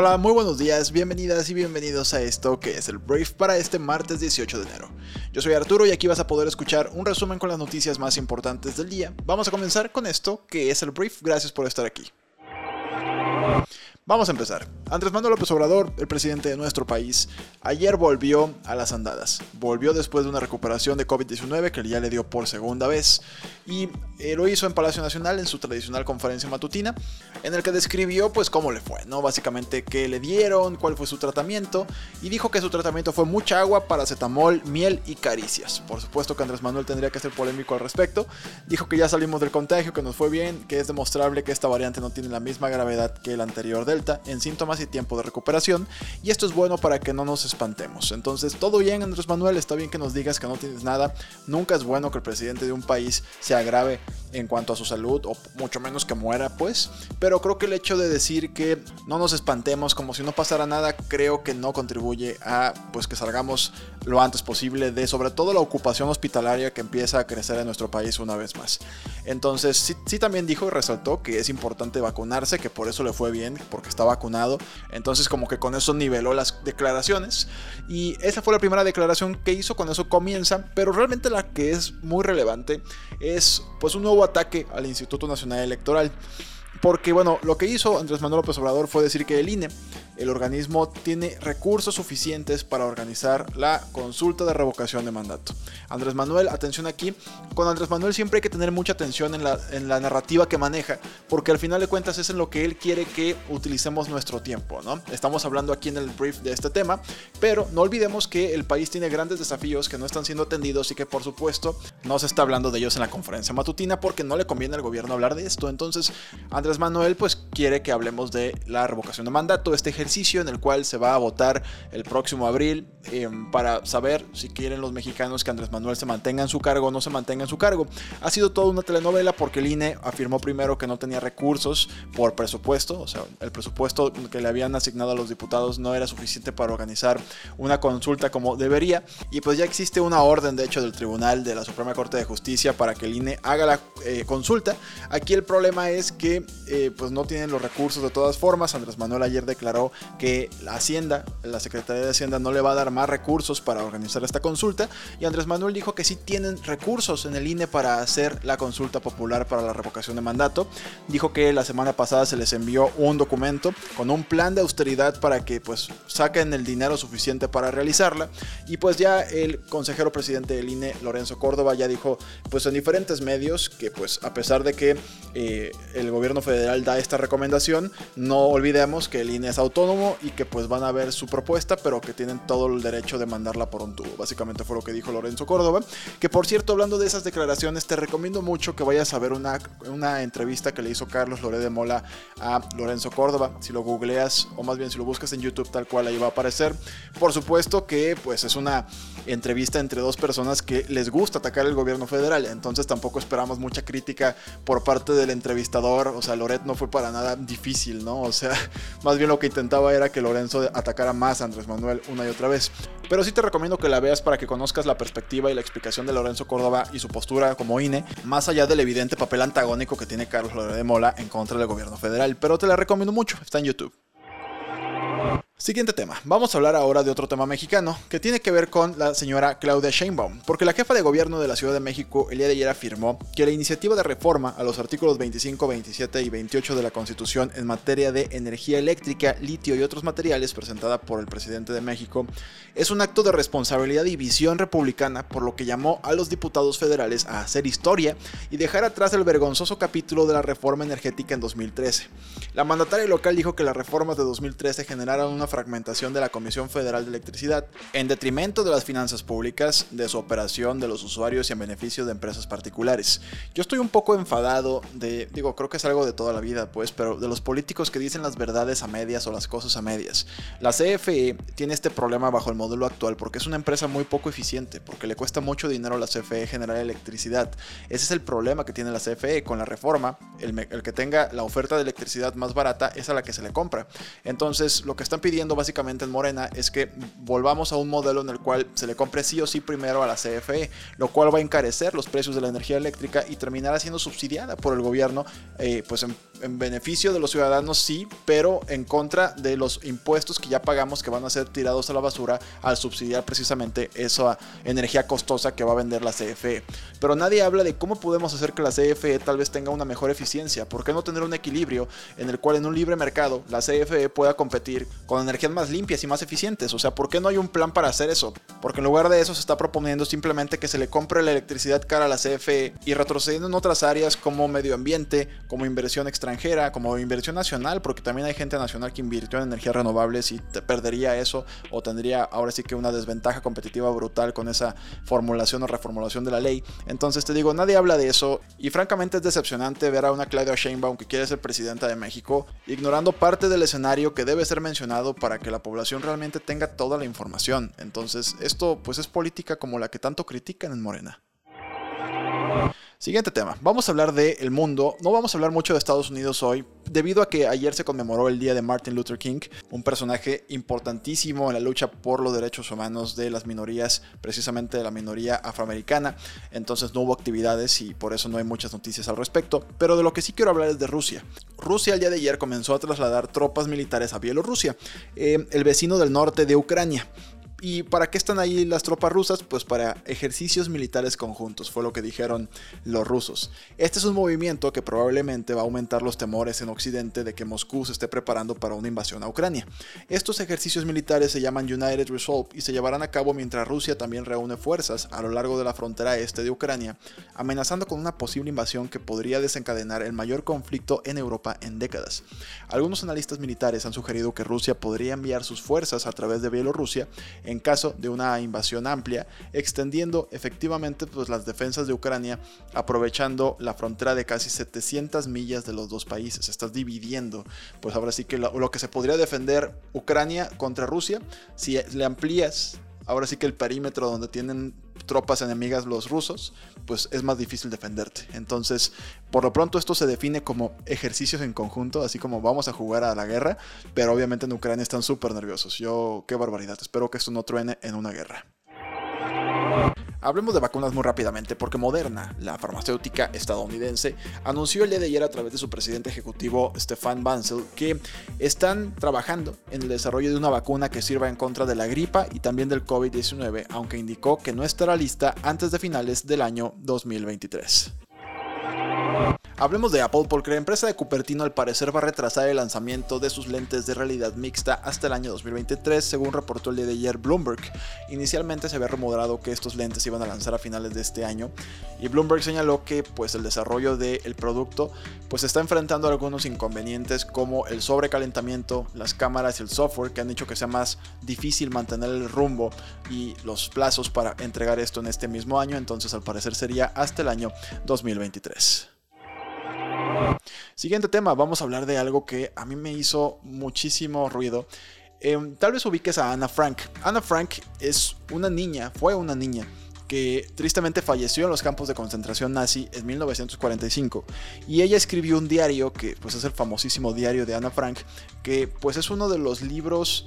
Hola, muy buenos días, bienvenidas y bienvenidos a esto que es el Brief para este martes 18 de enero. Yo soy Arturo y aquí vas a poder escuchar un resumen con las noticias más importantes del día. Vamos a comenzar con esto que es el Brief, gracias por estar aquí. Vamos a empezar. Andrés Manuel López Obrador, el presidente de nuestro país, ayer volvió a las andadas. Volvió después de una recuperación de COVID-19 que ya le dio por segunda vez. Y eh, lo hizo en Palacio Nacional en su tradicional conferencia matutina, en el que describió pues cómo le fue, ¿no? Básicamente qué le dieron, cuál fue su tratamiento, y dijo que su tratamiento fue mucha agua, paracetamol, miel y caricias. Por supuesto que Andrés Manuel tendría que ser polémico al respecto. Dijo que ya salimos del contagio, que nos fue bien, que es demostrable que esta variante no tiene la misma gravedad que el anterior del en síntomas y tiempo de recuperación, y esto es bueno para que no nos espantemos. Entonces, todo bien, Andrés Manuel, está bien que nos digas que no tienes nada. Nunca es bueno que el presidente de un país se agrave en cuanto a su salud, o mucho menos que muera, pues. Pero creo que el hecho de decir que no nos espantemos como si no pasara nada, creo que no contribuye a pues que salgamos lo antes posible de sobre todo la ocupación hospitalaria que empieza a crecer en nuestro país una vez más. Entonces, sí, también dijo y resaltó que es importante vacunarse, que por eso le fue bien, porque está vacunado. Entonces, como que con eso niveló las declaraciones. Y esa fue la primera declaración que hizo, con eso comienza. Pero realmente la que es muy relevante es pues un nuevo ataque al Instituto Nacional Electoral. Porque, bueno, lo que hizo Andrés Manuel López Obrador fue decir que el INE el organismo tiene recursos suficientes para organizar la consulta de revocación de mandato. Andrés Manuel, atención aquí, con Andrés Manuel siempre hay que tener mucha atención en la, en la narrativa que maneja, porque al final de cuentas es en lo que él quiere que utilicemos nuestro tiempo, ¿no? Estamos hablando aquí en el brief de este tema, pero no olvidemos que el país tiene grandes desafíos que no están siendo atendidos y que por supuesto no se está hablando de ellos en la conferencia matutina porque no le conviene al gobierno hablar de esto. Entonces, Andrés Manuel pues quiere que hablemos de la revocación de mandato, este ejercicio en el cual se va a votar el próximo abril em, para saber si quieren los mexicanos que Andrés Manuel se mantenga en su cargo o no se mantenga en su cargo. Ha sido toda una telenovela porque el INE afirmó primero que no tenía recursos por presupuesto, o sea, el presupuesto que le habían asignado a los diputados no era suficiente para organizar una consulta como debería y pues ya existe una orden de hecho del Tribunal de la Suprema Corte de Justicia para que el INE haga la eh, consulta. Aquí el problema es que eh, pues no tienen los recursos de todas formas. Andrés Manuel ayer declaró que la Hacienda, la Secretaría de Hacienda no le va a dar más recursos para organizar esta consulta. Y Andrés Manuel dijo que sí tienen recursos en el INE para hacer la consulta popular para la revocación de mandato. Dijo que la semana pasada se les envió un documento con un plan de austeridad para que pues saquen el dinero suficiente para realizarla. Y pues ya el consejero presidente del INE, Lorenzo Córdoba, ya dijo pues en diferentes medios que pues a pesar de que eh, el gobierno federal da esta recomendación, no olvidemos que el INE es autónomo y que pues van a ver su propuesta, pero que tienen todo el derecho de mandarla por un tubo. Básicamente fue lo que dijo Lorenzo Córdoba. Que por cierto, hablando de esas declaraciones, te recomiendo mucho que vayas a ver una, una entrevista que le hizo Carlos Loré de Mola a Lorenzo Córdoba. Si lo googleas, o más bien si lo buscas en YouTube tal cual ahí va a aparecer. Por supuesto que pues es una entrevista entre dos personas que les gusta atacar el gobierno federal. Entonces tampoco esperamos mucha crítica por parte del entrevistador. O sea, Loret no fue para nada difícil, ¿no? O sea, más bien lo que intentaba era que Lorenzo atacara más a Andrés Manuel una y otra vez. Pero sí te recomiendo que la veas para que conozcas la perspectiva y la explicación de Lorenzo Córdoba y su postura como INE, más allá del evidente papel antagónico que tiene Carlos Loret de Mola en contra del gobierno federal. Pero te la recomiendo mucho, está en YouTube. Siguiente tema. Vamos a hablar ahora de otro tema mexicano que tiene que ver con la señora Claudia Sheinbaum, porque la jefa de gobierno de la Ciudad de México el día de ayer afirmó que la iniciativa de reforma a los artículos 25, 27 y 28 de la Constitución en materia de energía eléctrica, litio y otros materiales presentada por el presidente de México es un acto de responsabilidad y visión republicana, por lo que llamó a los diputados federales a hacer historia y dejar atrás el vergonzoso capítulo de la reforma energética en 2013. La mandataria local dijo que las reformas de 2013 generaron una fragmentación de la Comisión Federal de Electricidad en detrimento de las finanzas públicas, de su operación, de los usuarios y en beneficio de empresas particulares. Yo estoy un poco enfadado de, digo, creo que es algo de toda la vida, pues, pero de los políticos que dicen las verdades a medias o las cosas a medias. La CFE tiene este problema bajo el modelo actual porque es una empresa muy poco eficiente, porque le cuesta mucho dinero a la CFE generar electricidad. Ese es el problema que tiene la CFE con la reforma. El, el que tenga la oferta de electricidad más barata es a la que se le compra. Entonces, lo que están pidiendo básicamente en Morena es que volvamos a un modelo en el cual se le compre sí o sí primero a la CFE, lo cual va a encarecer los precios de la energía eléctrica y terminará siendo subsidiada por el gobierno, eh, pues en, en, beneficio de los ciudadanos sí, pero en contra de los impuestos que ya pagamos que van a ser tirados a la basura al subsidiar precisamente esa energía costosa que va a vender la CFE. Pero nadie habla de cómo podemos hacer que la CFE tal vez tenga una mejor eficiencia, ¿por qué no tener un equilibrio en el cual en un libre mercado la CFE pueda competir con energías más limpias y más eficientes? O sea, ¿por qué no hay un plan para hacer eso? Porque en lugar de eso se está proponiendo simplemente que se le compre la electricidad cara a la CFE y retrocediendo en otras áreas como medio ambiente, como inversión extranjera, como inversión nacional, porque también hay gente nacional que invirtió en energías renovables y te perdería eso o tendría ahora sí que una desventaja competitiva brutal con esa formulación o reformulación de la ley. Entonces te digo, nadie habla de eso y francamente es decepcionante ver a una Claudia Sheinbaum que quiere ser presidenta de México ignorando parte del escenario que debe ser mencionado para que la población realmente tenga toda la información. Entonces esto pues es política como la que tanto critican en Morena. Siguiente tema. Vamos a hablar de el mundo. No vamos a hablar mucho de Estados Unidos hoy, debido a que ayer se conmemoró el día de Martin Luther King, un personaje importantísimo en la lucha por los derechos humanos de las minorías, precisamente de la minoría afroamericana. Entonces no hubo actividades y por eso no hay muchas noticias al respecto. Pero de lo que sí quiero hablar es de Rusia. Rusia el día de ayer comenzó a trasladar tropas militares a Bielorrusia, eh, el vecino del norte de Ucrania. ¿Y para qué están ahí las tropas rusas? Pues para ejercicios militares conjuntos, fue lo que dijeron los rusos. Este es un movimiento que probablemente va a aumentar los temores en Occidente de que Moscú se esté preparando para una invasión a Ucrania. Estos ejercicios militares se llaman United Resolve y se llevarán a cabo mientras Rusia también reúne fuerzas a lo largo de la frontera este de Ucrania, amenazando con una posible invasión que podría desencadenar el mayor conflicto en Europa en décadas. Algunos analistas militares han sugerido que Rusia podría enviar sus fuerzas a través de Bielorrusia en caso de una invasión amplia, extendiendo efectivamente pues, las defensas de Ucrania, aprovechando la frontera de casi 700 millas de los dos países. Estás dividiendo, pues ahora sí que lo, lo que se podría defender Ucrania contra Rusia, si le amplías ahora sí que el perímetro donde tienen tropas enemigas los rusos, pues es más difícil defenderte. Entonces, por lo pronto esto se define como ejercicios en conjunto, así como vamos a jugar a la guerra, pero obviamente en Ucrania están súper nerviosos. Yo, qué barbaridad, espero que esto no truene en una guerra. Hablemos de vacunas muy rápidamente porque Moderna, la farmacéutica estadounidense, anunció el día de ayer a través de su presidente ejecutivo Stefan Bancel que están trabajando en el desarrollo de una vacuna que sirva en contra de la gripa y también del COVID-19, aunque indicó que no estará lista antes de finales del año 2023. Hablemos de Apple porque la empresa de Cupertino al parecer va a retrasar el lanzamiento de sus lentes de realidad mixta hasta el año 2023, según reportó el día de ayer Bloomberg. Inicialmente se había rumorado que estos lentes iban a lanzar a finales de este año y Bloomberg señaló que pues el desarrollo del producto pues está enfrentando algunos inconvenientes como el sobrecalentamiento, las cámaras y el software que han hecho que sea más difícil mantener el rumbo y los plazos para entregar esto en este mismo año, entonces al parecer sería hasta el año 2023. Siguiente tema, vamos a hablar de algo que a mí me hizo muchísimo ruido. Eh, tal vez ubiques a Anna Frank. Anna Frank es una niña, fue una niña que tristemente falleció en los campos de concentración nazi en 1945 y ella escribió un diario que pues es el famosísimo diario de Anna Frank que pues es uno de los libros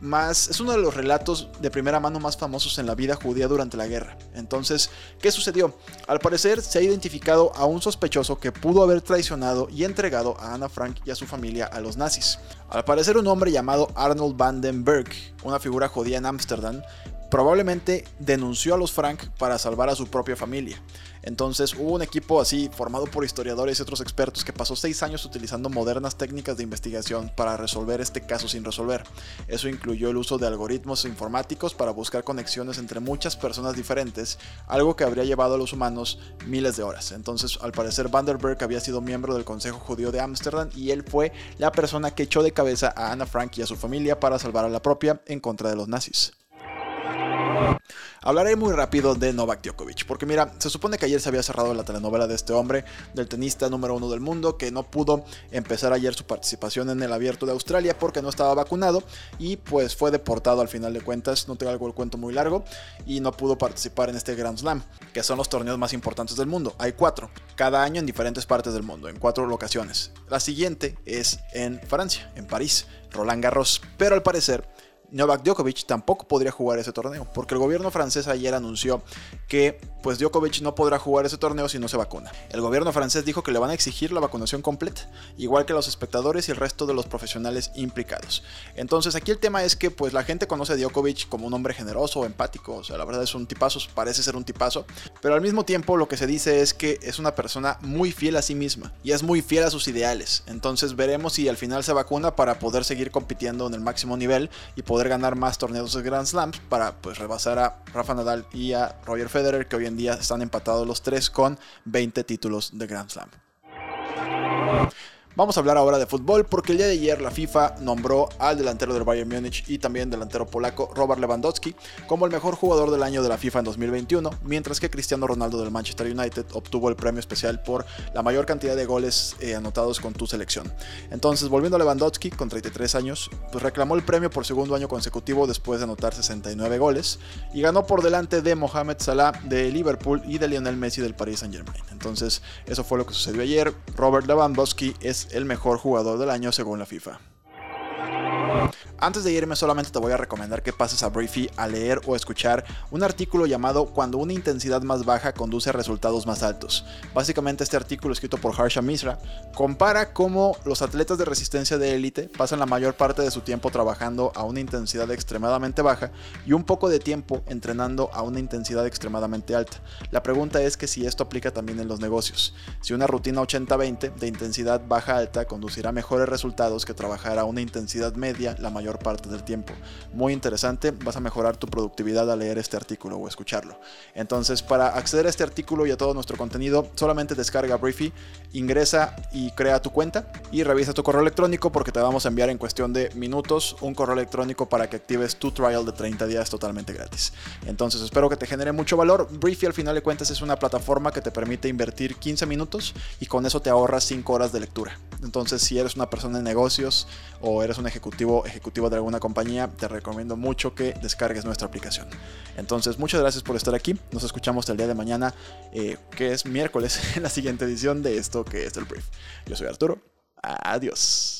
más, es uno de los relatos de primera mano más famosos en la vida judía durante la guerra. Entonces, ¿qué sucedió? Al parecer se ha identificado a un sospechoso que pudo haber traicionado y entregado a Anna Frank y a su familia a los nazis. Al parecer un hombre llamado Arnold Vandenberg, una figura judía en Ámsterdam, probablemente denunció a los Frank para salvar a su propia familia. Entonces hubo un equipo así formado por historiadores y otros expertos que pasó seis años utilizando modernas técnicas de investigación para resolver este caso sin resolver. Eso incluyó el uso de algoritmos informáticos para buscar conexiones entre muchas personas diferentes, algo que habría llevado a los humanos miles de horas. Entonces, al parecer, Vanderberg había sido miembro del Consejo Judío de Ámsterdam y él fue la persona que echó de cabeza a Anna Frank y a su familia para salvar a la propia en contra de los nazis. Hablaré muy rápido de Novak Djokovic, porque mira, se supone que ayer se había cerrado la telenovela de este hombre, del tenista número uno del mundo, que no pudo empezar ayer su participación en el abierto de Australia porque no estaba vacunado y pues fue deportado al final de cuentas, no tengo el cuento muy largo, y no pudo participar en este Grand Slam, que son los torneos más importantes del mundo. Hay cuatro, cada año en diferentes partes del mundo, en cuatro locaciones. La siguiente es en Francia, en París, Roland Garros, pero al parecer Novak Djokovic tampoco podría jugar ese torneo, porque el gobierno francés ayer anunció que pues Djokovic no podrá jugar ese torneo si no se vacuna. El gobierno francés dijo que le van a exigir la vacunación completa, igual que los espectadores y el resto de los profesionales implicados. Entonces aquí el tema es que pues la gente conoce a Djokovic como un hombre generoso, empático, o sea, la verdad es un tipazo, parece ser un tipazo, pero al mismo tiempo lo que se dice es que es una persona muy fiel a sí misma y es muy fiel a sus ideales. Entonces veremos si al final se vacuna para poder seguir compitiendo en el máximo nivel y poder ganar más torneos de Grand Slams para pues rebasar a Rafa Nadal y a Roger Federer que hoy en día están empatados los tres con 20 títulos de Grand Slam. Vamos a hablar ahora de fútbol porque el día de ayer la FIFA nombró al delantero del Bayern Múnich y también delantero polaco Robert Lewandowski como el mejor jugador del año de la FIFA en 2021, mientras que Cristiano Ronaldo del Manchester United obtuvo el premio especial por la mayor cantidad de goles eh, anotados con tu selección. Entonces, volviendo a Lewandowski con 33 años, pues reclamó el premio por segundo año consecutivo después de anotar 69 goles y ganó por delante de Mohamed Salah de Liverpool y de Lionel Messi del Paris Saint-Germain. Entonces, eso fue lo que sucedió ayer. Robert Lewandowski es el mejor jugador del año según la FIFA. Antes de irme solamente te voy a recomendar que pases a Briefy a leer o escuchar un artículo llamado Cuando una intensidad más baja conduce a resultados más altos. Básicamente este artículo escrito por Harsha Misra compara cómo los atletas de resistencia de élite pasan la mayor parte de su tiempo trabajando a una intensidad extremadamente baja y un poco de tiempo entrenando a una intensidad extremadamente alta. La pregunta es que si esto aplica también en los negocios. Si una rutina 80-20 de intensidad baja-alta conducirá mejores resultados que trabajar a una intensidad media la mayor parte del tiempo. Muy interesante, vas a mejorar tu productividad al leer este artículo o escucharlo. Entonces, para acceder a este artículo y a todo nuestro contenido, solamente descarga Briefy, ingresa y crea tu cuenta y revisa tu correo electrónico porque te vamos a enviar en cuestión de minutos un correo electrónico para que actives tu trial de 30 días totalmente gratis. Entonces, espero que te genere mucho valor. Briefy al final de cuentas es una plataforma que te permite invertir 15 minutos y con eso te ahorras 5 horas de lectura. Entonces, si eres una persona en negocios o eres un ejecutivo, de alguna compañía, te recomiendo mucho que descargues nuestra aplicación. Entonces, muchas gracias por estar aquí. Nos escuchamos el día de mañana, eh, que es miércoles, en la siguiente edición de esto que es el brief. Yo soy Arturo. Adiós.